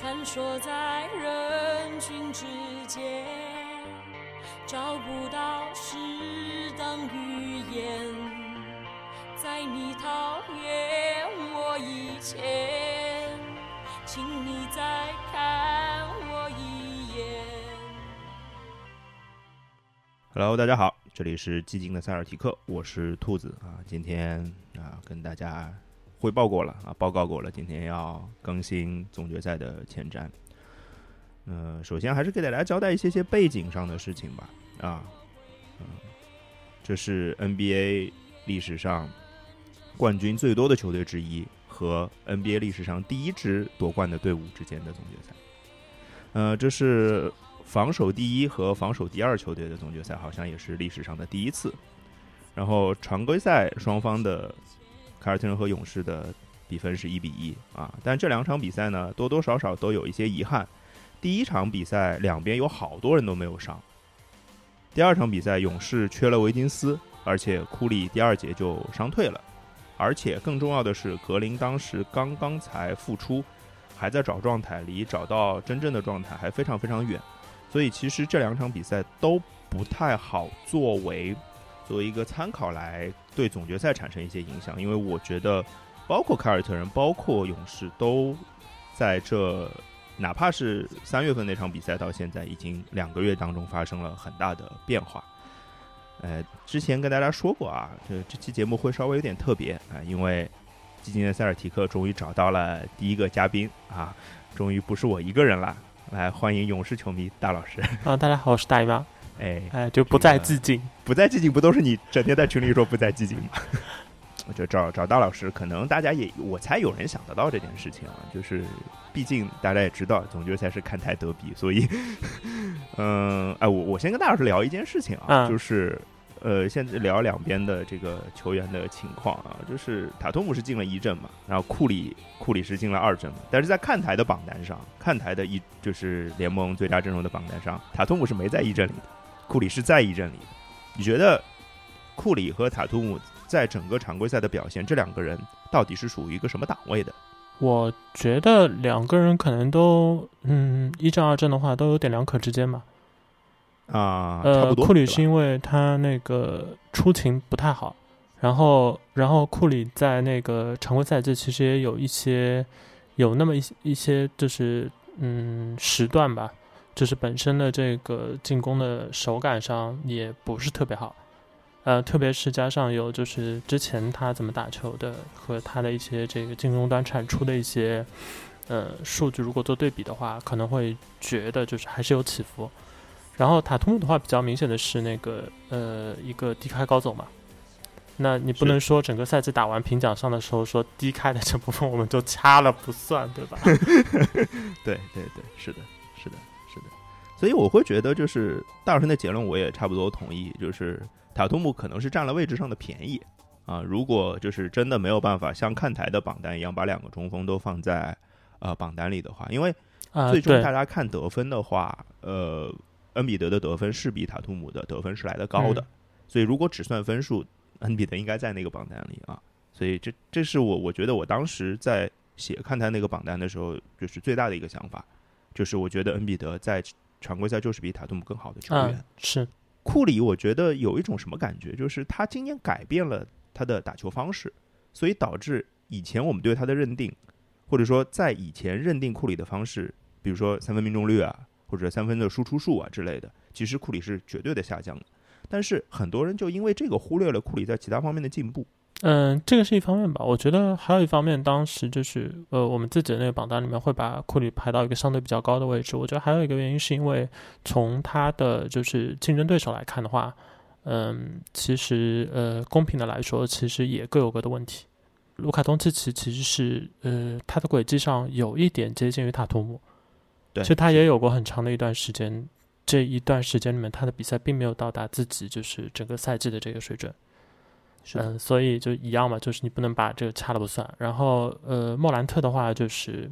穿梭在人群之间，找不到适当语言，在你讨厌我以前，请你再看我一眼。Hello，大家好，这里是寂静的塞尔提克，我是兔子啊。今天啊，跟大家汇报过了啊，报告过了，今天要更新总决赛的前瞻。呃，首先还是给大家交代一些些背景上的事情吧。啊，嗯，这是 NBA 历史上冠军最多的球队之一和 NBA 历史上第一支夺冠的队伍之间的总决赛。呃，这是防守第一和防守第二球队的总决赛，好像也是历史上的第一次。然后常规赛双方的凯尔特人和勇士的比分是一比一啊，但这两场比赛呢，多多少少都有一些遗憾。第一场比赛两边有好多人都没有上，第二场比赛勇士缺了维金斯，而且库里第二节就伤退了，而且更重要的是格林当时刚刚才复出，还在找状态，离找到真正的状态还非常非常远。所以其实这两场比赛都不太好作为作为一个参考来对总决赛产生一些影响，因为我觉得包括凯尔特人、包括勇士都在这，哪怕是三月份那场比赛到现在已经两个月当中发生了很大的变化。呃，之前跟大家说过啊，这这期节目会稍微有点特别啊，因为基金的塞尔提克终于找到了第一个嘉宾啊，终于不是我一个人了。来，欢迎勇士球迷大老师。啊，大家好，我是大姨妈。哎，哎，就不再寂静，不再寂静，不都是你整天在群里说不再寂静吗？我觉得找找大老师，可能大家也，我猜有人想得到这件事情啊，就是毕竟大家也知道，总决赛是看台德比，所以，嗯，哎，我我先跟大老师聊一件事情啊，嗯就是呃，现在聊两边的这个球员的情况啊，就是塔图姆是进了一阵嘛，然后库里库里是进了二阵嘛，但是在看台的榜单上，看台的一就是联盟最佳阵容的榜单上，塔图姆是没在一阵里的，库里是在一阵里的。你觉得库里和塔图姆在整个常规赛的表现，这两个人到底是属于一个什么档位的？我觉得两个人可能都，嗯，一战二阵的话都有点两可之间吧。啊、差呃，不多。库里是因为他那个出勤不太好，然后然后库里在那个常规赛季其实也有一些有那么一些一些就是嗯时段吧，就是本身的这个进攻的手感上也不是特别好，呃，特别是加上有就是之前他怎么打球的和他的一些这个进攻端产出的一些呃数据，如果做对比的话，可能会觉得就是还是有起伏。然后塔图姆的话比较明显的是那个呃一个低开高走嘛，那你不能说整个赛季打完评奖上的时候说低开的这部分我们就掐了不算，对吧？对对对，是的。所以我会觉得，就是大老师的结论，我也差不多同意，就是塔图姆可能是占了位置上的便宜啊。如果就是真的没有办法像看台的榜单一样把两个中锋都放在呃榜单里的话，因为啊、最终大家看得分的话，呃，恩比德的得分是比塔图姆的得分是来的高的，嗯所以如果只算分数，恩比德应该在那个榜单里啊。所以这这是我我觉得我当时在写看台那个榜单的时候，就是最大的一个想法，就是我觉得恩比德在常规赛就是比塔图姆更好的球员。啊是库里，我觉得有一种什么感觉，就是他今年改变了他的打球方式，所以导致以前我们对他的认定，或者说在以前认定库里的方式，比如说三分命中率啊，或者三分的输出数啊之类的，其实库里是绝对的下降的。但是很多人就因为这个忽略了库里在其他方面的进步。嗯，这个是一方面吧。我觉得还有一方面，当时就是呃，我们自己的那个榜单里面会把库里排到一个相对比较高的位置。我觉得还有一个原因是因为从他的就是竞争对手来看的话，嗯，其实呃，公平的来说，其实也各有各的问题。卢卡东契奇其实是呃，他的轨迹上有一点接近于塔图姆，对，其实他也有过很长的一段时间，这一段时间里面他的比赛并没有到达自己就是整个赛季的这个水准。嗯，所以就一样嘛，就是你不能把这个掐了不算。然后呃，莫兰特的话就是，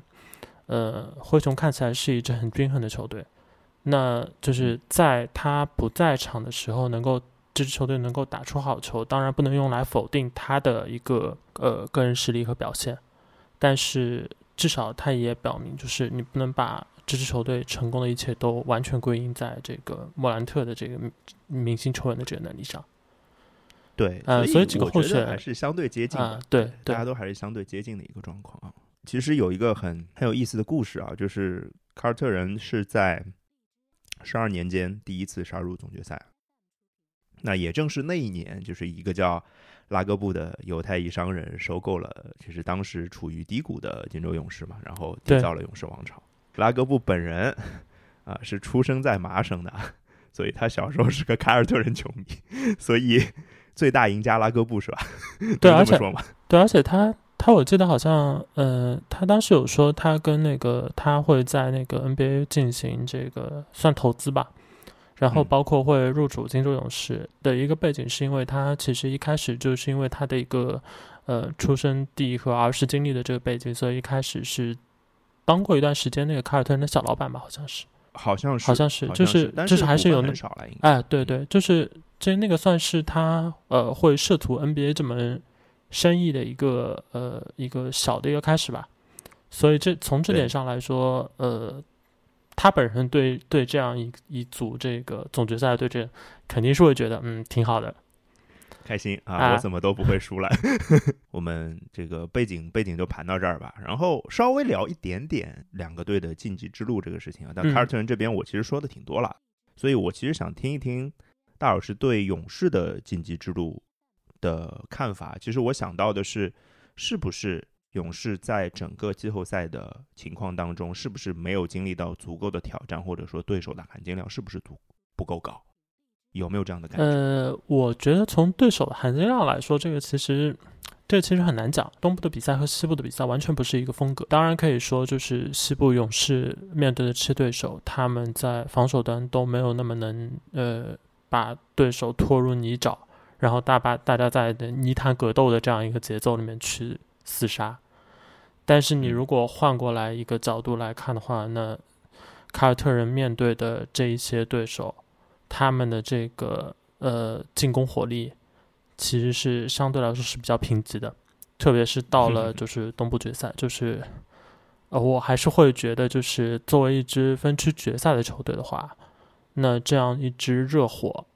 呃，灰熊看起来是一支很均衡的球队，那就是在他不在场的时候，能够这支球队能够打出好球，当然不能用来否定他的一个呃个人实力和表现，但是至少他也表明，就是你不能把这支球队成功的一切都完全归因在这个莫兰特的这个明星球员的这个能力上。对，呃，所以几个候选还是相对接近的，对，大家都还是相对接近的一个状况啊。其实有一个很很有意思的故事啊，就是凯尔特人是在十二年间第一次杀入总决赛。那也正是那一年，就是一个叫拉格布的犹太裔商人收购了，就是当时处于低谷的金州勇士嘛，然后缔造了勇士王朝。拉格布本人啊是出生在麻省的，所以他小时候是个凯尔特人球迷，所以最大赢家拉戈布是吧？对，而且对，而且他他我记得好像呃，他当时有说他跟那个他会在那个 NBA 进行这个算投资吧。然后包括会入主金州勇士的一个背景，是因为他其实一开始就是因为他的一个呃出生地和儿时经历的这个背景，所以一开始是当过一段时间那个凯尔特人的小老板吧，好像是，好像是，好像是，就是就是还是有那哎，对对，就是这那个算是他呃会涉足 NBA 这门生意的一个呃一个小的一个开始吧，所以这从这点上来说，呃。他本身对对这样一一组这个总决赛的对阵，肯定是会觉得嗯挺好的，开心啊！我怎么都不会输了。我们这个背景背景就盘到这儿吧，然后稍微聊一点点两个队的晋级之路这个事情啊。但凯尔特人这边我其实说的挺多了，所以我其实想听一听大老师对勇士的晋级之路的看法。其实我想到的是，是不是？勇士在整个季后赛的情况当中，是不是没有经历到足够的挑战，或者说对手的含金量是不是足不够高？有没有这样的感觉？呃，我觉得从对手的含金量来说，这个其实这其实很难讲。东部的比赛和西部的比赛完全不是一个风格。当然可以说，就是西部勇士面对的这些对手，他们在防守端都没有那么能呃把对手拖入泥沼，然后大把大家在泥潭格斗的这样一个节奏里面去厮杀。但是你如果换过来一个角度来看的话，那凯尔特人面对的这一些对手，他们的这个呃进攻火力其实是相对来说是比较贫瘠的，特别是到了就是东部决赛，就是呃我还是会觉得就是作为一支分区决赛的球队的话，那这样一支热火，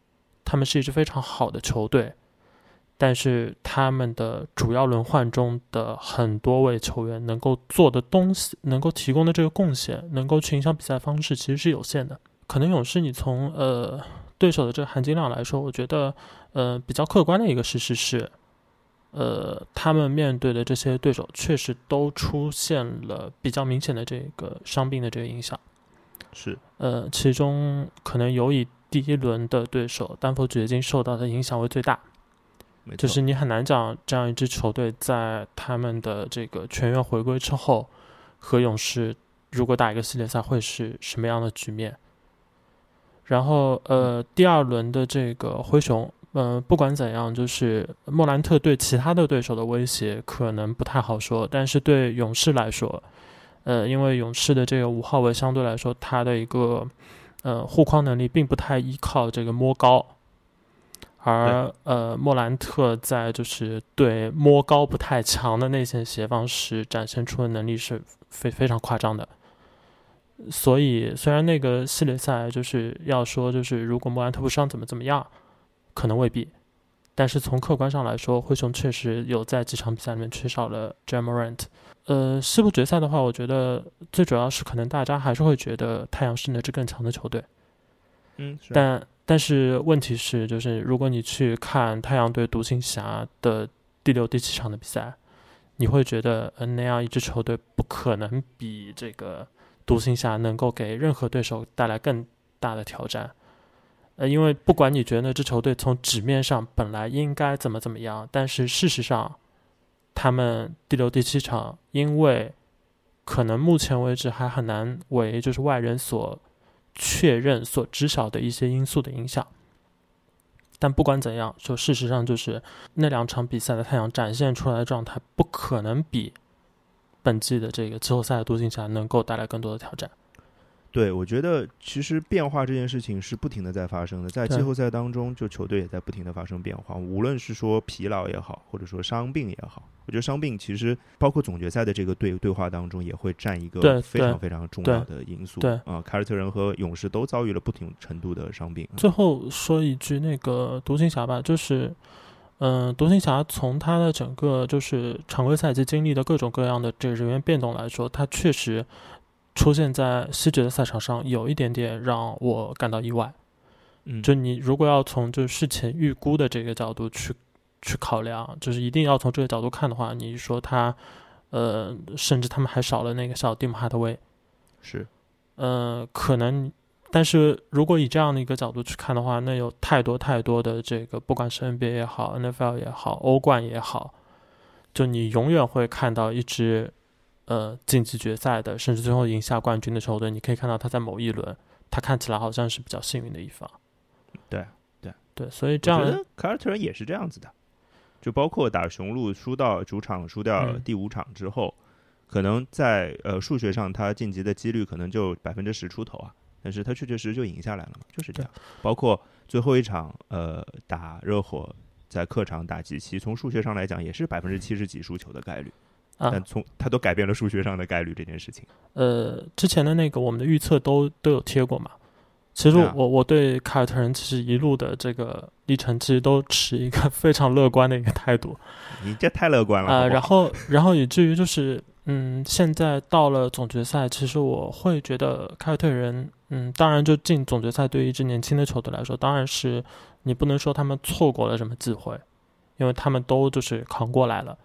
他们是一支非常好的球队。但是他们的主要轮换中的很多位球员能够做的东西，能够提供的这个贡献，能够去影响比赛方式，其实是有限的。可能勇士，你从呃对手的这个含金量来说，我觉得呃比较客观的一个事实是，呃他们面对的这些对手确实都出现了比较明显的这个伤病的这个影响。是，呃其中可能尤以第一轮的对手丹佛掘金受到的影响为最大。就是你很难讲这样一支球队在他们的这个全员回归之后，和勇士如果打一个系列赛会是什么样的局面。然后呃，第二轮的这个灰熊，嗯，不管怎样，就是莫兰特对其他的对手的威胁可能不太好说，但是对勇士来说，呃，因为勇士的这个五号位相对来说他的一个呃护框能力并不太依靠这个摸高。而呃，莫兰特在就是对摸高不太强的内线协防时展现出的能力是非非常夸张的。所以，虽然那个系列赛就是要说就是如果莫兰特不伤怎么怎么样，可能未必。但是从客观上来说，灰熊确实有在几场比赛里面缺少了 Jamorant。呃，西部决赛的话，我觉得最主要是可能大家还是会觉得太阳是那支更强的球队。嗯，但。但是问题是，就是如果你去看太阳队独行侠的第六、第七场的比赛，你会觉得，呃，那样一支球队不可能比这个独行侠能够给任何对手带来更大的挑战。呃，因为不管你觉得那支球队从纸面上本来应该怎么怎么样，但是事实上，他们第六、第七场，因为可能目前为止还很难为就是外人所。确认所知晓的一些因素的影响，但不管怎样，就事实上就是那两场比赛的太阳展现出来的状态，不可能比本季的这个季后赛的独行侠能够带来更多的挑战。对，我觉得其实变化这件事情是不停的在发生的，在季后赛当中，就球队也在不停的发生变化，无论是说疲劳也好，或者说伤病也好，我觉得伤病其实包括总决赛的这个对对话当中，也会占一个非常非常重要的因素。对啊，凯尔特人和勇士都遭遇了不同程度的伤病。最后说一句，那个独行侠吧，就是，嗯、独行侠从他的整个就是常规赛季经历的各种各样的这个人员变动来说，他确实出现在西决的赛场上，有一点点让我感到意外。嗯，就你如果要从就事前预估的这个角度去去考量，就是一定要从这个角度看的话，你说他，呃，甚至他们还少了那个小蒂姆哈特威，是呃，可能，但是如果以这样的一个角度去看的话，那有太多太多的这个，不管是 NBA 也好，NFL 也好，欧冠也好，就你永远会看到一支呃晋级决赛的，甚至最后赢下冠军的球队，你可以看到他在某一轮，他看起来好像是比较幸运的一方。对对对，所以这样我凯尔特人也是这样子的，就包括打雄鹿输到主场输掉嗯第五场之后，可能在呃数学上他晋级的几率可能就百分之十出头啊，但是他确确实实就赢下来了嘛，就是这样。包括最后一场呃打热火在客场打吉奇，从数学上来讲也是百分之七十几输球的概率，啊但，从他都改变了数学上的概率这件事情。呃，之前的那个我们的预测都都有贴过嘛。其实我我对凯尔特人其实一路的这个历程，其实都持一个 非常乐观的一个态度你这太乐观了，啊、然后然后以至于就是嗯，现在到了总决赛，其实我会觉得凯尔特人嗯，当然就进总决赛对于一支年轻的球队来说，当然是你不能说他们错过了什么机会，因为他们都就是扛过来了。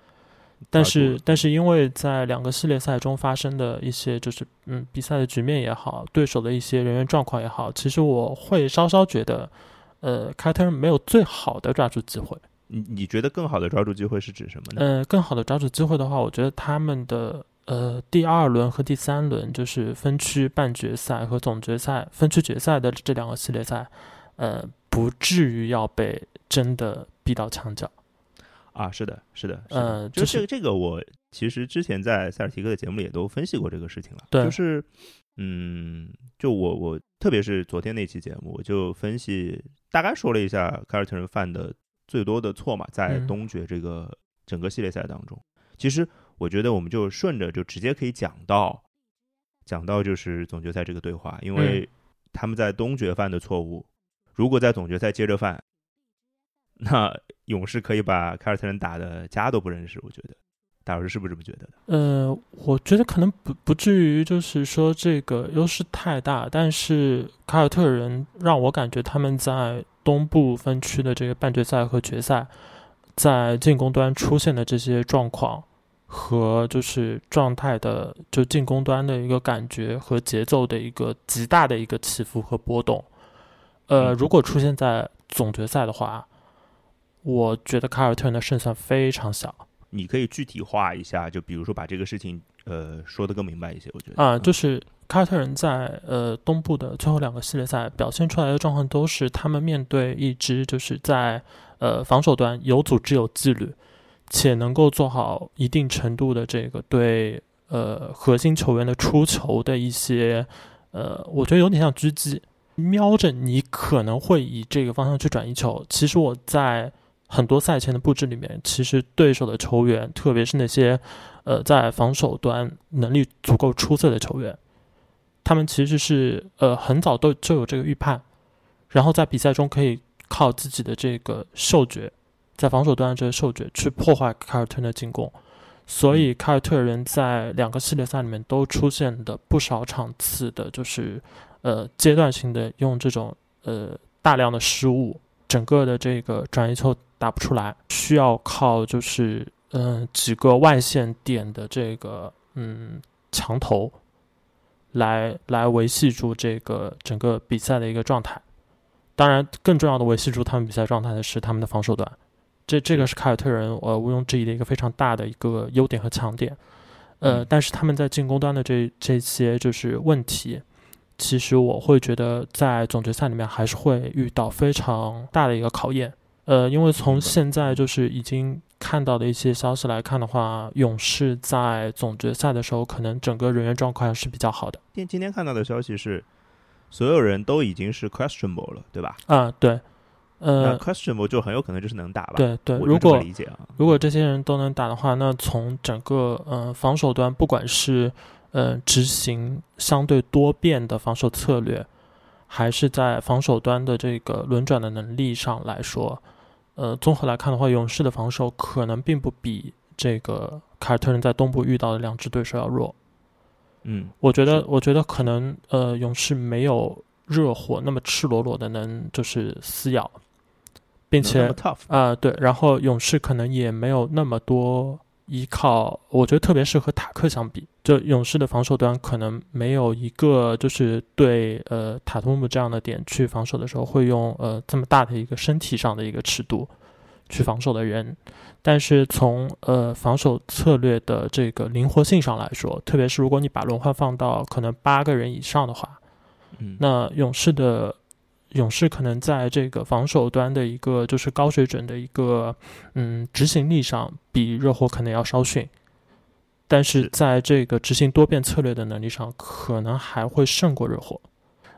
但是，但是因为在两个系列赛中发生的一些就是嗯比赛的局面也好，对手的一些人员状况也好，其实我会稍稍觉得，呃，凯尔特没有最好的抓住机会。你你觉得更好的抓住机会是指什么呢？呃，更好的抓住机会的话，我觉得他们的呃第二轮和第三轮就是分区半决赛和总决赛分区决赛的这两个系列赛，呃，不至于要被真的逼到墙角。啊，是的，是的，是的呃就就是这个这个，我其实之前在塞尔提克的节目里也都分析过这个事情了。对就是，嗯，就我我特别是昨天那期节目，我就分析大概说了一下凯尔特人犯的最多的错嘛，在嗯东决这个整个系列赛当中，其实我觉得我们就顺着就直接可以讲到讲到就是总决赛这个对话，因为他们在东决犯的错误，如果在总决赛接着犯，那勇士可以把凯尔特人打的家都不认识，我觉得，大老师是不是这么觉得的？呃，我觉得可能不不至于，就是说这个优势太大，但是凯尔特人让我感觉他们在东部分区的这个半决赛和决赛，在进攻端出现的这些状况和就是状态的，就进攻端的一个感觉和节奏的一个极大的一个起伏和波动。呃，嗯如果出现在总决赛的话，我觉得凯尔特人的胜算非常小。你可以具体化一下，就比如说把这个事情呃说的更明白一些，我觉得啊，就是凯尔特人在呃东部的最后两个系列赛表现出来的状况，都是他们面对一支就是在呃防守端有组织有纪律，且能够做好一定程度的这个对呃核心球员的出球的一些呃，我觉得有点像狙击，瞄着你可能会以这个方向去转移球。其实我在很多赛前的布置里面，其实对手的球员，特别是那些呃在防守端能力足够出色的球员，他们其实是呃很早都就有这个预判，然后在比赛中可以靠自己的这个嗅觉，在防守端的这些嗅觉去破坏凯尔特人的进攻。所以凯尔特人在两个系列赛里面都出现的不少场次的，就是呃阶段性的用这种呃大量的失误，整个的这个转移球打不出来，需要靠就是嗯、呃几个外线点的这个嗯墙头来来维系住这个整个比赛的一个状态。当然，更重要的维系住他们比赛状态的是他们的防守端。这这个是凯尔特人呃毋庸置疑的一个非常大的一个优点和强点，呃，嗯。但是他们在进攻端的这这些就是问题，其实我会觉得在总决赛里面还是会遇到非常大的一个考验，呃，因为从现在就是已经看到的一些消息来看的话，勇士在总决赛的时候，可能整个人员状况是比较好的。今今天看到的消息是，所有人都已经是 questionable 了，对吧？啊，对，那呃，questionable 就很有可能就是能打吧？，对对，如果理解啊。如果这些人都能打的话，那从整个呃防守端，不管是呃执行相对多变的防守策略，还是在防守端的这个轮转的能力上来说，呃，综合来看的话，勇士的防守可能并不比这个凯尔特人在东部遇到的两支对手要弱。嗯，我觉得，我觉得可能呃，勇士没有热火那么赤裸裸的能就是撕咬，并且啊、对，然后勇士可能也没有那么多依靠，我觉得特别是和塔克相比，就勇士的防守端可能没有一个就是对呃塔图姆这样的点去防守的时候会用呃这么大的一个身体上的一个尺度去防守的人，但是从呃防守策略的这个灵活性上来说，特别是如果你把轮换放到可能八个人以上的话，嗯，那勇士的勇士可能在这个防守端的一个就是高水准的一个嗯执行力上，比热火可能要稍逊，但是是在这个执行多变策略的能力上，可能还会胜过热火。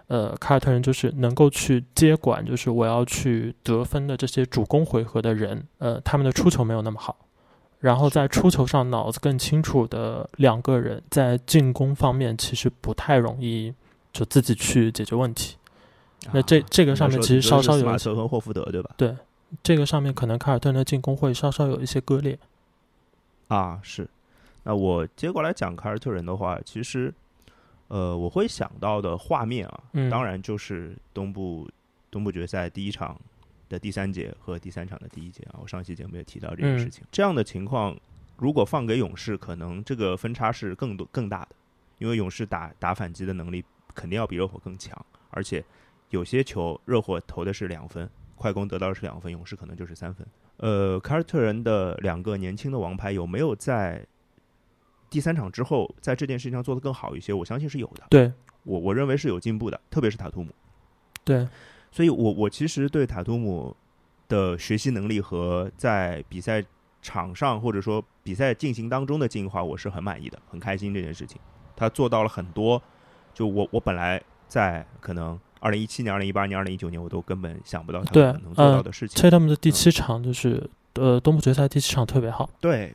呃，凯尔特人就是能够去接管，就是我要去得分的这些主攻回合的人，呃，他们的出球没有那么好，然后在出球上脑子更清楚的两个人，在进攻方面其实不太容易就自己去解决问题。那这啊这个上面其实稍稍有马特和霍福德对吧？对，这个上面可能凯尔特人的进攻会稍稍有一些割裂。啊，是。那我接过来讲凯尔特人的话，其实，呃，我会想到的画面啊，嗯当然就是东部东部决赛第一场的第三节和第三场的第一节啊。我上期节目也提到这件嗯事情。这样的情况，如果放给勇士，可能这个分差是更多更大的，因为勇士打打反击的能力肯定要比热火更强，而且有些球热火投的是两分，快攻得到的是两分，勇士可能就是三分。呃，凯尔特人的两个年轻的王牌有没有在第三场之后在这件事情上做得更好一些？我相信是有的，对我我认为是有进步的，特别是塔图姆。对，所以我我其实对塔图姆的学习能力和在比赛场上或者说比赛进行当中的进化，我是很满意的，很开心这件事情。他做到了很多，就我我本来在可能二零一七年、二零一八年、二零一九年，我都根本想不到他们能能做到的事情。切他们的第七场就是、呃东部决赛第七场特别好。对，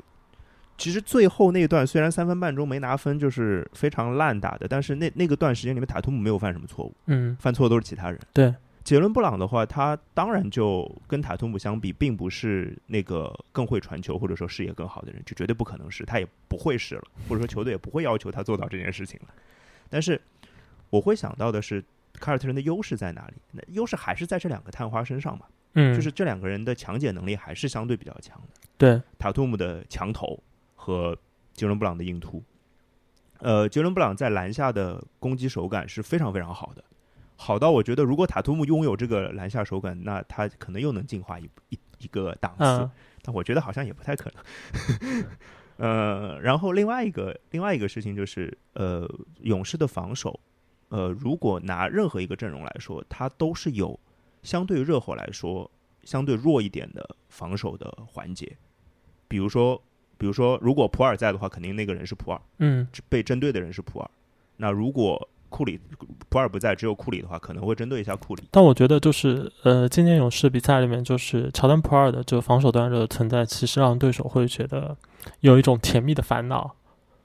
其实最后那段虽然三分半钟没拿分，就是非常烂打的，但是那那个段时间里面，塔图姆没有犯什么错误，嗯，犯错都是其他人。对，杰伦布朗的话，他当然就跟塔图姆相比，并不是那个更会传球或者说视野更好的人，就绝对不可能是，他也不会是了，或者说球队也不会要求他做到这件事情了。但是我会想到的是，凯尔特人的优势在哪里？那优势还是在这两个探花身上嘛，嗯，就是这两个人的强解能力还是相对比较强的。对，塔图姆的强投和杰伦布朗的硬突。呃，杰伦布朗在篮下的攻击手感是非常非常好的，好到我觉得如果塔图姆拥有这个篮下手感，那他可能又能进化一一一个档次。嗯但我觉得好像也不太可能。呃，然后另外一个另外一个事情就是，呃，勇士的防守，呃，如果拿任何一个阵容来说，它都是有相对热火来说相对弱一点的防守的环节。比如说，比如说，如果普尔在的话，肯定那个人是普尔，嗯被针对的人是普尔。那如果库里普尔不在，只有库里的话，可能会针对一下库里。但我觉得就是呃，今年勇士比赛里面，就是乔丹普尔的这个防守端的存在，其实让对手会觉得有一种甜蜜的烦恼，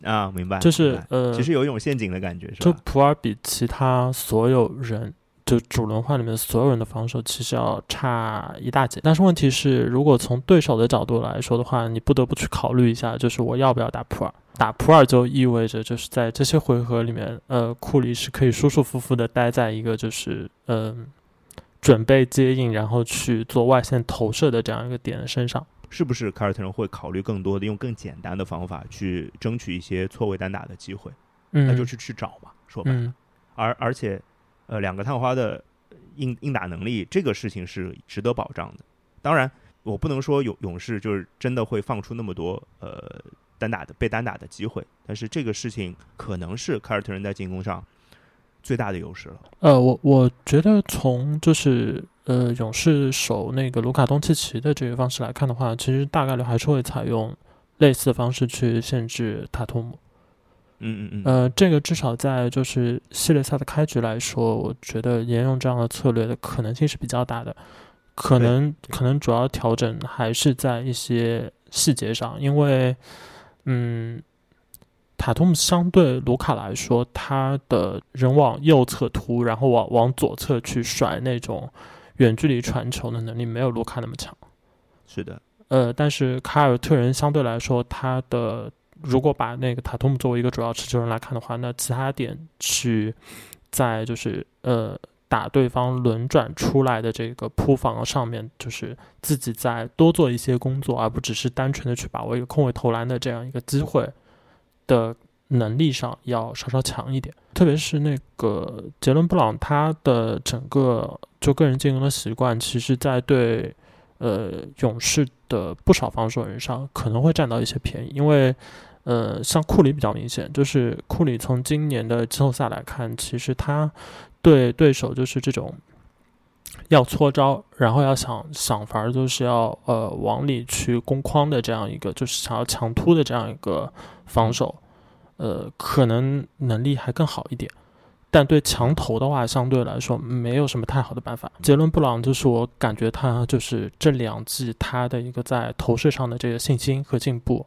啊，明白，就是呃，其实有一种陷阱的感觉，是就？普尔比其他所有人，就主轮换里面所有人的防守其实要差一大截。但是问题是，如果从对手的角度来说的话，你不得不去考虑一下，就是我要不要打普尔。打普尔就意味着就是在这些回合里面，呃，库里是可以舒舒服服的待在一个就是嗯、准备接应，然后去做外线投射的这样一个点的身上。是不是凯尔特人会考虑更多的用更简单的方法去争取一些错位单打的机会？嗯，那就去去找嘛，说白了。嗯而而且，呃，两个探花的硬硬打能力，这个事情是值得保障的。当然，我不能说勇勇士就是真的会放出那么多呃单打的被单打的机会，但是这个事情可能是凯尔特人在进攻上最大的优势了。呃，我我觉得从就是呃勇士守那个卢卡东契奇的这个方式来看的话，其实大概率还是会采用类似的方式去限制塔图姆。嗯嗯嗯，呃，这个至少在就是系列赛的开局来说，我觉得沿用这样的策略的可能性是比较大的。可能可能主要调整还是在一些细节上，因为嗯，塔图姆相对卢卡来说，他的人往右侧突，然后往往左侧去甩那种远距离传球的能力没有卢卡那么强。是的，呃，但是凯尔特人相对来说，他的如果把那个塔图姆作为一个主要持球人来看的话，那其他点去在就是呃打对方轮转出来的这个扑防上面，就是自己再多做一些工作，而不只是单纯的去把握一个空位投篮的这样一个机会的能力上要稍稍强一点。特别是那个杰伦布朗，他的整个就个人进攻的习惯，其实在对呃勇士的不少防守人上可能会占到一些便宜，因为。呃，像库里比较明显，就是库里从今年的季后赛来看，其实他对对手就是这种要搓招，然后要想想法儿，就是要呃往里去攻框的这样一个，就是想要强突的这样一个防守，呃，可能能力还更好一点。但对强投的话，相对来说没有什么太好的办法。杰伦布朗就是我感觉他就是这两季他的一个在投射上的这个信心和进步。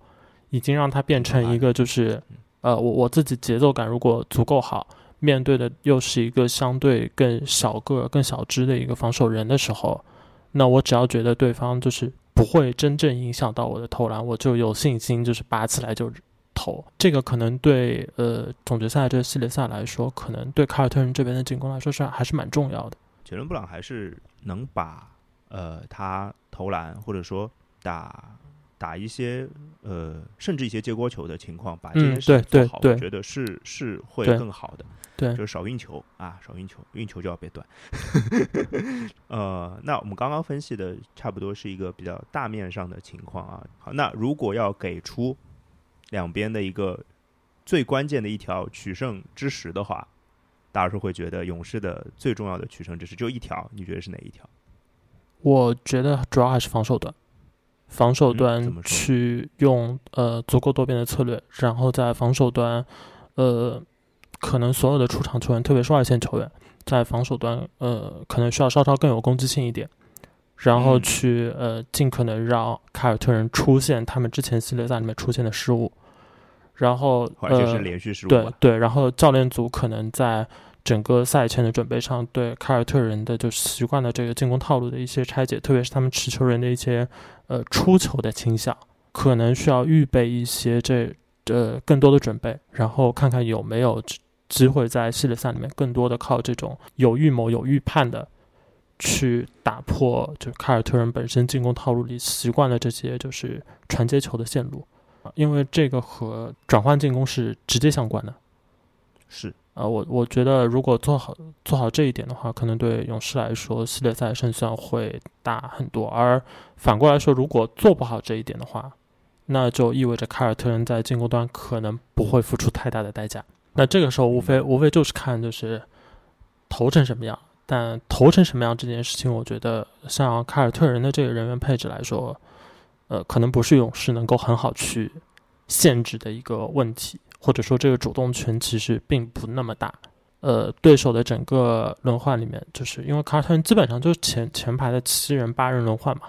已经让他变成一个，就是，呃，我我自己节奏感如果足够好，面对的又是一个相对更小个、更小只的一个防守人的时候，那我只要觉得对方就是不会真正影响到我的投篮，我就有信心，就是拔起来就投。这个可能对呃总决赛这个系列赛来说，可能对凯尔特人这边的进攻来说是还是蛮重要的。杰伦布朗还是能把呃他投篮或者说打。打一些呃，甚至一些接锅球的情况，把这件事做好，我觉得是是会更好的。对，就是少运球啊，少运球，运球就要被断。呃，那我们刚刚分析的差不多是一个比较大面上的情况啊。好，那如果要给出两边的一个最关键的一条取胜之时的话，大师会觉得勇士的最重要的取胜之时就一条，你觉得是哪一条？我觉得主要还是防守端。防守端去用呃足够多变的策略，然后在防守端，呃，可能所有的出场球员，特别是外线球员，在防守端呃可能需要稍稍更有攻击性一点，然后去呃尽可能让凯尔特人出现他们之前系列赛里面出现的失误，然后呃连续失误，对对，然后教练组可能在。整个赛前的准备上，对凯尔特人的就习惯的这个进攻套路的一些拆解，特别是他们持球人的一些呃出球的倾向，可能需要预备一些这呃更多的准备，然后看看有没有机会在系列赛里面更多的靠这种有预谋、有预判的去打破，就凯尔特人本身进攻套路里习惯的这些就是传接球的线路，因为这个和转换进攻是直接相关的，是。啊，我我觉得如果做好做好这一点的话，可能对勇士来说系列赛胜算会大很多。而反过来说，如果做不好这一点的话，那就意味着凯尔特人在进攻端可能不会付出太大的代价。那这个时候无非无非就是看就是投成什么样。但投成什么样这件事情，我觉得像凯尔特人的这个人员配置来说，呃，可能不是勇士能够很好去限制的一个问题。或者说，这个主动权其实并不那么大。呃，对手的整个轮换里面，就是因为卡尔特人基本上就是前前排的七人八人轮换嘛。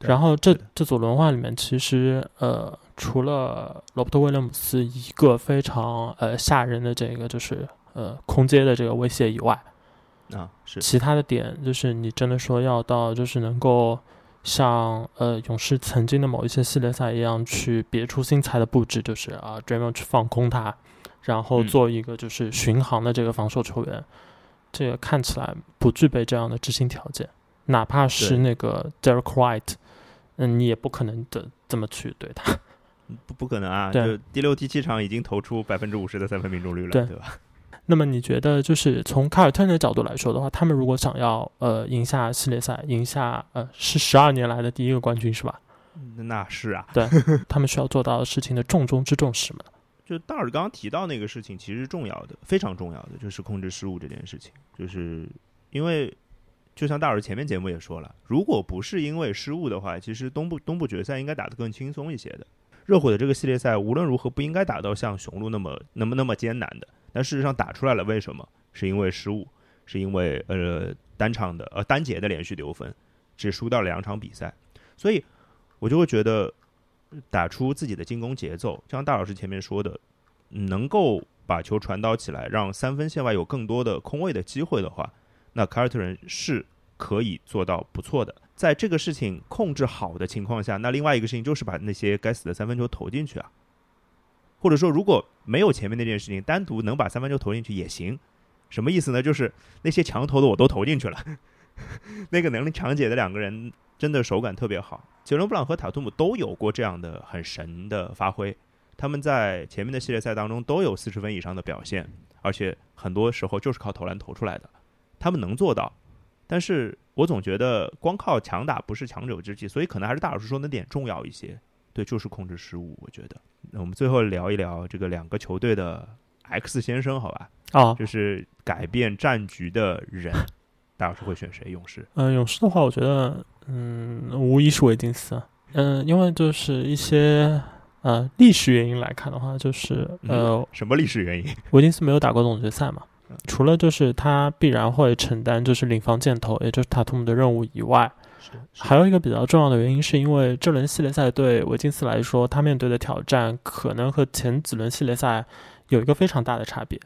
然后这这组轮换里面，其实呃，除了罗伯特威廉姆斯一个非常呃吓人的这个就是呃空接的这个威胁以外，啊是其他的点，就是你真的说要到就是能够。像呃勇士曾经的某一些系列赛一样，去别出心裁的布置，就是啊 d r a m o n 去放空他，然后做一个就是巡航的这个防守球员，这个看起来不具备这样的执行条件。哪怕是那个 Derek White，嗯，你也不可能的这么去对他，不不可能啊！就第六、第七场已经投出百分之五十的三分命中率了，对吧？那么你觉得，就是从凯尔特人的角度来说的话，他们如果想要呃赢下系列赛，赢下呃是十二年来的第一个冠军是吧？那是啊，对 他们需要做到的事情的重中之重是什么？就大耳刚刚提到那个事情，其实重要的，非常重要的，就是控制失误这件事情。就是因为，就像大耳前面节目也说了，如果不是因为失误的话，其实东部东部决赛应该打得更轻松一些的。热火的这个系列赛无论如何不应该打到像雄鹿那么那么那么艰难的，但事实上打出来了，为什么？是因为失误，是因为呃单场的呃单节的连续丢分，只输到两场比赛，所以我就会觉得。打出自己的进攻节奏，像大老师前面说的，能够把球传导起来，让三分线外有更多的空位的机会的话，那凯尔特人是可以做到不错的。在这个事情控制好的情况下，那另外一个事情就是把那些该死的三分球投进去啊。或者说，如果没有前面那件事情，单独能把三分球投进去也行。什么意思呢？就是那些强投的我都投进去了，那个能力强解的两个人。真的手感特别好，杰伦布朗和塔图姆都有过这样的很神的发挥。他们在前面的系列赛当中都有四十分以上的表现，而且很多时候就是靠投篮投出来的。他们能做到，但是我总觉得光靠强打不是强者之计，所以可能还是大老师说那点重要一些。对，就是控制失误。我觉得，那我们最后聊一聊这个两个球队的 X 先生，好吧？啊，就是改变战局的人。大老师会选谁？勇士？嗯，勇士的话，我觉得。嗯，无疑是维金斯。嗯，因为就是一些呃历史原因来看的话，就是呃什么历史原因？维金斯没有打过总决赛嘛？除了就是他必然会承担就是领防箭头，也就是塔图姆的任务以外，还有一个比较重要的原因，是因为这轮系列赛对维金斯来说，他面对的挑战可能和前几轮系列赛有一个非常大的差别。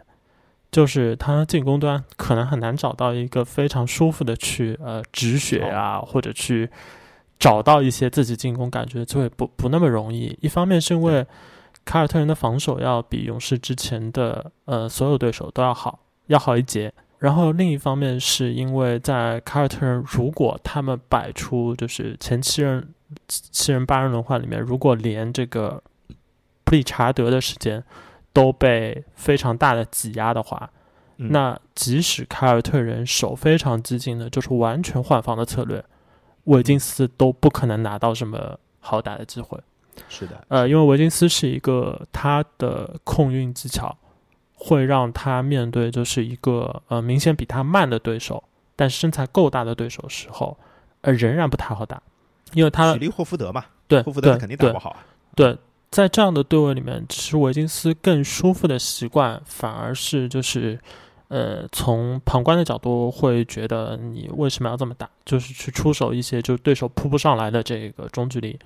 就是他进攻端可能很难找到一个非常舒服的去呃止血啊，或者去找到一些自己进攻感觉就会不不那么容易。一方面是因为凯尔特人的防守要比勇士之前的呃所有对手都要好，要好一截。然后另一方面是因为在凯尔特人如果他们摆出就是前七人七人八人轮换里面，如果连这个布里查德的时间。都被非常大的挤压的话，那即使凯尔特人守非常激进的，就是完全换防的策略，维金斯都不可能拿到什么好打的机会。是的，呃，因为维金斯是一个他的控运技巧会让他面对就是一个呃明显比他慢的对手，但是身材够大的对手时候，呃仍然不太好打，因为他许利霍福德嘛，对，霍福德肯定打不好，对。在这样的对位里面，其实维金斯更舒服的习惯，反而是就是，呃，从旁观的角度会觉得你为什么要这么打？就是去出手一些就是对手扑不上来的这个中距离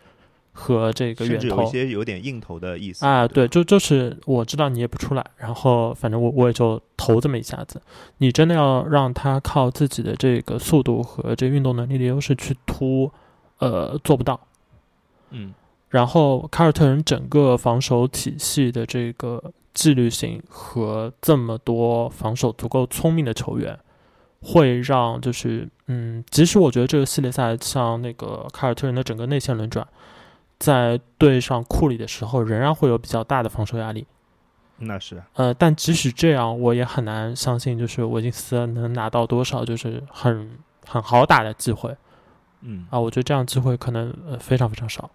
和这个远投，有一些有点硬投的意思啊。对，就就是我知道你也不出来，然后反正我我也就投这么一下子。你真的要让他靠自己的这个速度和这运动能力的优势去突，呃，做不到。嗯。然后凯尔特人整个防守体系的这个纪律性和这么多防守足够聪明的球员，会让就是嗯，即使我觉得这个系列赛像那个凯尔特人的整个内线轮转，在对上库里的时候，仍然会有比较大的防守压力。那是呃，但即使这样，我也很难相信就是维金斯能拿到多少就是很很好打的机会。嗯啊，我觉得这样机会可能呃非常非常少。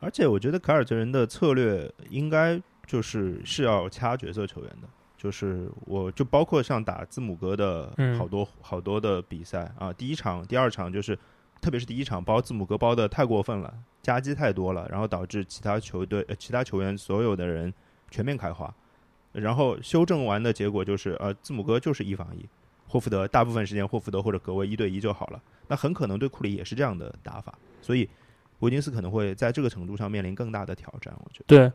而且我觉得凯尔特人的策略应该就是是要掐角色球员的，就是我就包括像打字母哥的好多好多的比赛啊，第一场、第二场就是，特别是第一场包字母哥包的太过分了，夹击太多了，然后导致其他球队、呃其他球员所有的人全面开花，然后修正完的结果就是，呃字母哥就是一防一，霍福德大部分时间霍福德或者格威一对一就好了，那很可能对库里也是这样的打法，所以。维金斯可能会在这个程度上面临更大的挑战，我觉得。对，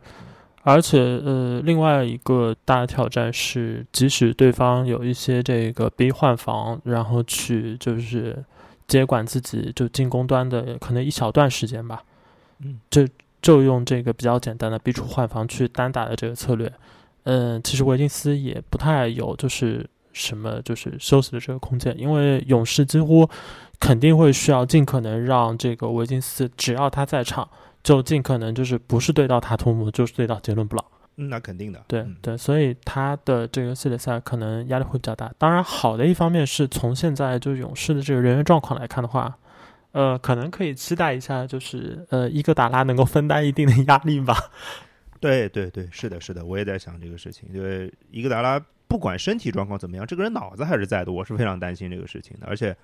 而且呃，另外一个大挑战是，即使对方有一些这个逼换防，然后去就是接管自己就进攻端的可能一小段时间吧，嗯，就就用这个比较简单的逼出换防去单打的这个策略，嗯，其实维金斯也不太有就是什么就是休息的这个空间，因为勇士几乎。肯定会需要尽可能让这个维金斯，只要他在场，就尽可能就是不是对到塔图姆，就是对到杰伦布朗。嗯，那肯定的。对对，所以他的这个系列赛可能压力会比较大。当然，好的一方面是从现在就是勇士的这个人员状况来看的话，呃，可能可以期待一下，就是呃，伊戈达拉能够分担一定的压力吧。对对对，是的，是的，我也在想这个事情，因为伊戈达拉不管身体状况怎么样，这个人脑子还是在的，我是非常担心这个事情的。而且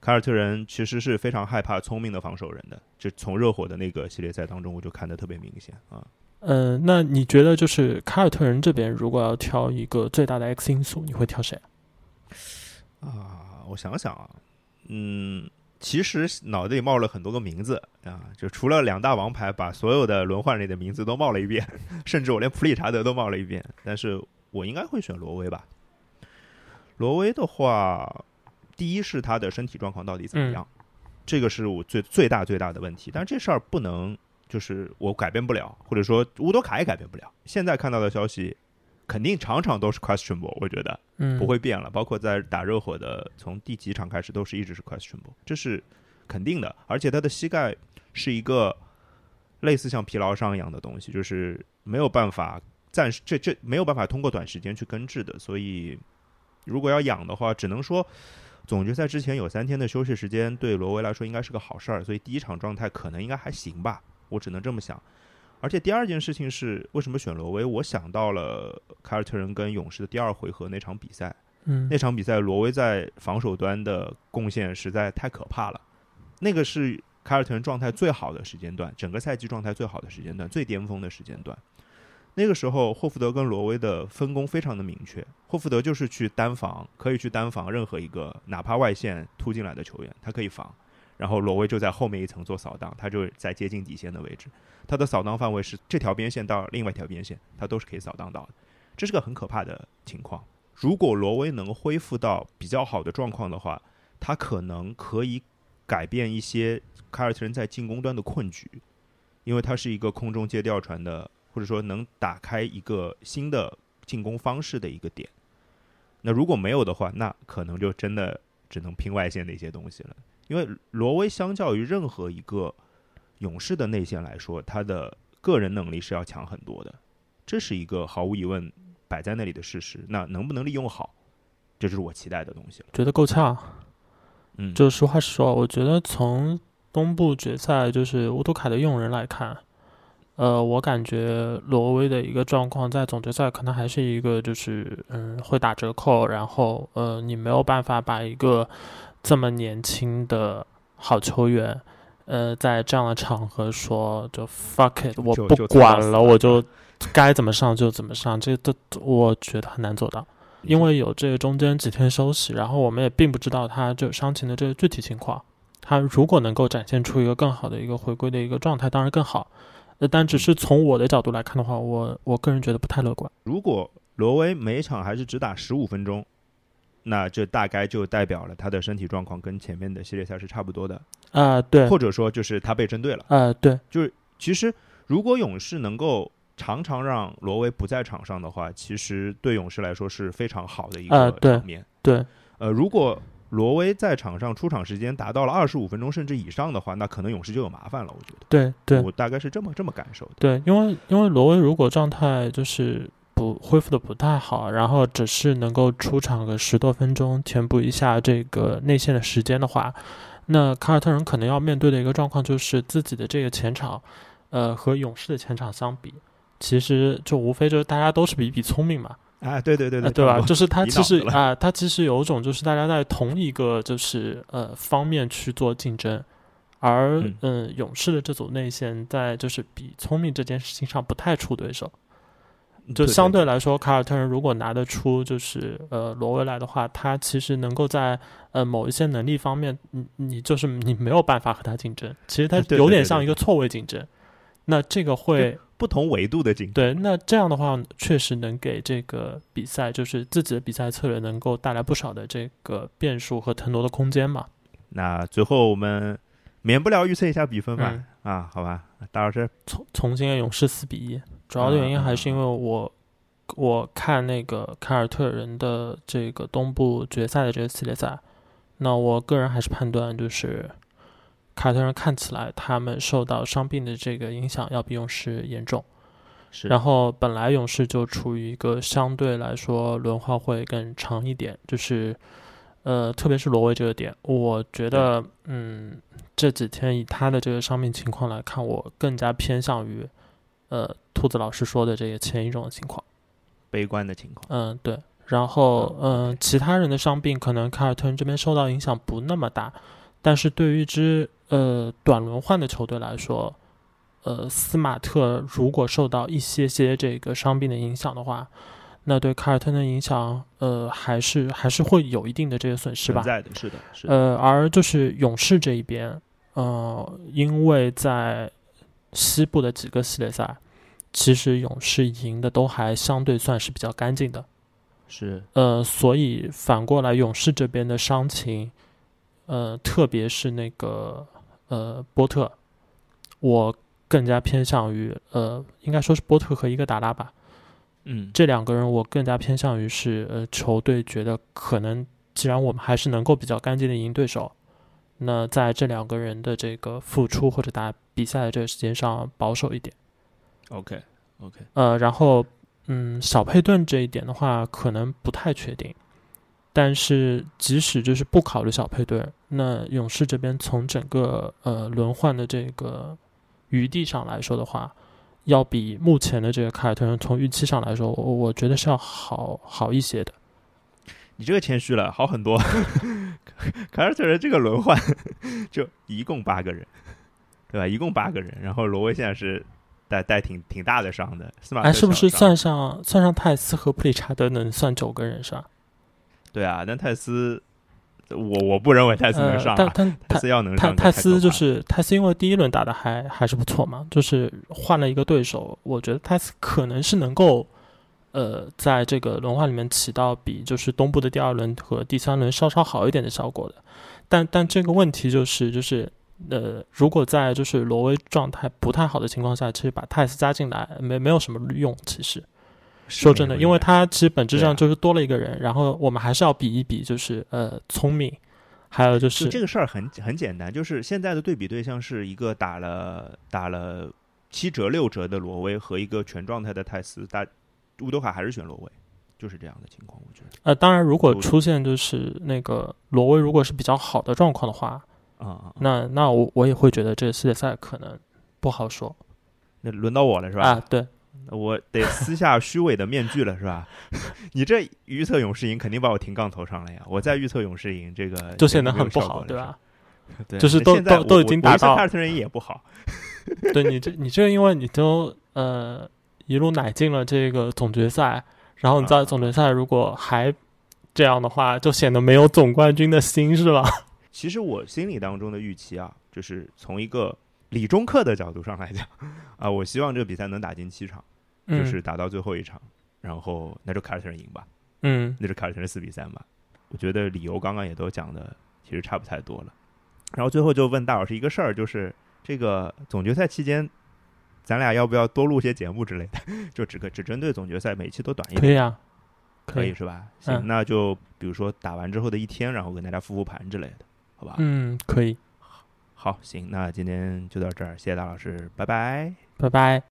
凯尔特人其实是非常害怕聪明的防守人的，就从热火的那个系列赛当中，我就看得特别明显啊。嗯，那你觉得就是凯尔特人这边如果要挑一个最大的 X 因素，你会挑谁？啊，我想想啊，嗯。其实脑子里冒了很多个名字啊，就除了两大王牌，把所有的轮换里的名字都冒了一遍，甚至我连普里查德都冒了一遍。但是我应该会选罗威吧？罗威的话，第一是他的身体状况到底怎么样，这个是我最最大最大的问题。但是这事儿不能就是我改变不了，或者说乌多卡也改变不了。现在看到的消息。肯定场场都是 questionable，我觉得不会变了。包括在打热火的，从第几场开始都是一直是 questionable，这是肯定的。而且他的膝盖是一个类似像疲劳伤一样的东西，就是没有办法暂时这这没有办法通过短时间去根治的。所以如果要养的话，只能说总决赛之前有三天的休息时间，对罗威来说应该是个好事儿。所以第一场状态可能应该还行吧，我只能这么想。而且第二件事情是，为什么选罗威？我想到了凯尔特人跟勇士的第二回合那场比赛。嗯，那场比赛罗威在防守端的贡献实在太可怕了。那个是凯尔特人状态最好的时间段，整个赛季状态最好的时间段，最巅峰的时间段。那个时候，霍福德跟罗威的分工非常的明确。霍福德就是去单防，可以去单防任何一个哪怕外线突进来的球员，他可以防。然后罗威就在后面一层做扫荡，他就在接近底线的位置，他的扫荡范围是这条边线到另外一条边线，他都是可以扫荡到的。这是个很可怕的情况。如果罗威能恢复到比较好的状况的话，他可能可以改变一些凯尔特人在进攻端的困局，因为他是一个空中接吊传的，或者说能打开一个新的进攻方式的一个点。那如果没有的话，那可能就真的只能拼外线的一些东西了。因为罗威相较于任何一个勇士的内线来说，他的个人能力是要强很多的，这是一个毫无疑问摆在那里的事实。那能不能利用好，这就是我期待的东西了。觉得够呛。嗯，就实话实说，我觉得从东部决赛就是乌图卡的用人来看，呃，我感觉罗威的一个状况在总决赛可能还是一个就是嗯会打折扣，然后呃你没有办法把一个。这么年轻的好球员，呃，在这样的场合说就 fuck it，我不管了，我就该怎么上就怎么上，这都我觉得很难做到，因为有这个中间几天休息，然后我们也并不知道他这伤情的这个具体情况。他如果能够展现出一个更好的一个回归的一个状态，当然更好。呃，但只是从我的角度来看的话，我我个人觉得不太乐观。如果罗威每场还是只打十五分钟。那这大概就代表了他的身体状况跟前面的系列赛是差不多的啊，对，或者说就是他被针对了啊，对，就是其实如果勇士能够常常让罗威不在场上的话，其实对勇士来说是非常好的一个场面。对，呃，如果罗威在场上出场时间达到了二十五分钟甚至以上的话，那可能勇士就有麻烦了。我觉得，对，对我大概是这么这么感受的。对，因为因为罗威如果状态就是。不恢复的不太好，然后只是能够出场个十多分钟，填补一下这个内线的时间的话，那凯尔特人可能要面对的一个状况就是自己的这个前场，呃，和勇士的前场相比，其实就无非就是大家都是比比聪明嘛。啊，对对对对，对吧？就是他其实啊，他其实有种就是大家在同一个就是呃方面去做竞争，而嗯，勇士的这组内线在就是比聪明这件事情上不太出对手。就相对来说，卡尔特人如果拿得出就是呃罗威来的话，他其实能够在呃某一些能力方面，你你就是你没有办法和他竞争。其实他 有点像一个错位竞争。那这个会不同维度的竞争。对，那这样的话确实能给这个比赛，就是自己的比赛策略能够带来不少的这个变数和腾挪的空间嘛。那最后我们免不了预测一下比分吧？啊，好吧，大老师，重重庆的勇士四比一。主要的原因还是因为我，我看那个凯尔特人的这个东部决赛的这个系列赛，那我个人还是判断就是凯尔特人看起来他们受到伤病的这个影响要比勇士严重，是。然后本来勇士就处于一个相对来说轮换会更长一点，就是呃，特别是罗威这个点，我觉得嗯这几天以他的这个伤病情况来看，我更加偏向于。呃兔子老师说的这个前一种情况。悲观的情况。嗯，对。然后，嗯嗯、其他人的伤病可能卡尔特人这边受到影响不那么大，但是对于一支呃短轮换的球队来说，呃，斯马特如果受到一些些这个伤病的影响的话，那对卡尔特人的影响，呃，还是还是会有一定的这个损失吧存。在的，是的，是的。呃，而就是勇士这一边，呃，因为在西部的几个系列赛，其实勇士赢的都还相对算是比较干净的。是呃，所以反过来，勇士这边的伤情，呃，特别是那个呃波特，我更加偏向于呃，应该说是波特和伊戈达拉吧，嗯，这两个人我更加偏向于是呃球队觉得可能，既然我们还是能够比较干净的赢对手，那在这两个人的这个付出或者打比赛的这个时间上保守一点。OK OK，呃，然后嗯，小佩顿这一点的话，可能不太确定。但是即使就是不考虑小佩顿，那勇士这边从整个呃轮换的这个余地上来说的话，要比目前的这个凯尔特人从预期上来说，我我觉得是要好好一些的。你这个谦虚了，好很多。凯尔特人这个轮换 就一共八个人，对吧？一共八个人，然后罗威现在是带带挺挺大的伤的，司马哎，是不是算上算上泰斯和普里查德能算九个人是吧？对啊，但泰斯，我我不认为泰斯能呃上、，啊，但但泰斯要能上，泰斯就是泰斯，因为第一轮打的还还是不错嘛，就是换了一个对手，我觉得泰斯可能是能够，呃，在这个轮换里面起到比就是东部的第二轮和第三轮稍稍好一点的效果的。但但这个问题就是就是呃，如果在就是挪威状态不太好的情况下，其实把泰斯加进来没没有什么用，其实。说真的，因为他其实本质上就是多了一个人，然后我们还是要比一比，就是呃聪明，还有就就是这个事儿很很简单，就是现在的对比对象是一个打了打了七折六折的罗威和一个全状态的泰斯，大乌多卡还是选罗威，就是这样的情况，我觉得呃，当然，如果出现就是那个罗威如果是比较好的状况的话，啊那那我我也会觉得这个系列赛可能不好说那轮到我了是吧？啊。对，我得撕下虚伪的面具了是吧？你这预测勇士赢，肯定把我停杠头上了呀！我再预测勇士赢，这个就显得很不好，对吧？？对，就是都都都已经达到凯尔特人也不好，对你这你这，因为你都呃一路奶进了这个总决赛，然后你在啊总决赛如果还这样的话，就显得没有总冠军的心是吧？其实我心里当中的预期啊，就是从一个理中客的角度上来讲 啊，我希望这个比赛能打进七场，嗯，就是打到最后一场，然后那就凯尔特人赢吧，嗯那就凯尔特人四比三吧。我觉得理由刚刚也都讲的其实差不太多了。然后最后就问大老师一个事儿，就是这个总决赛期间，咱俩要不要多录些节目之类的？就只可只针对总决赛，每期都短一点，可以啊，以可以，是吧？行，嗯那就比如说打完之后的一天，然后跟大家复复盘之类的，好吧？嗯，可以，好，行，那今天就到这儿，谢谢大老师，拜拜。拜拜。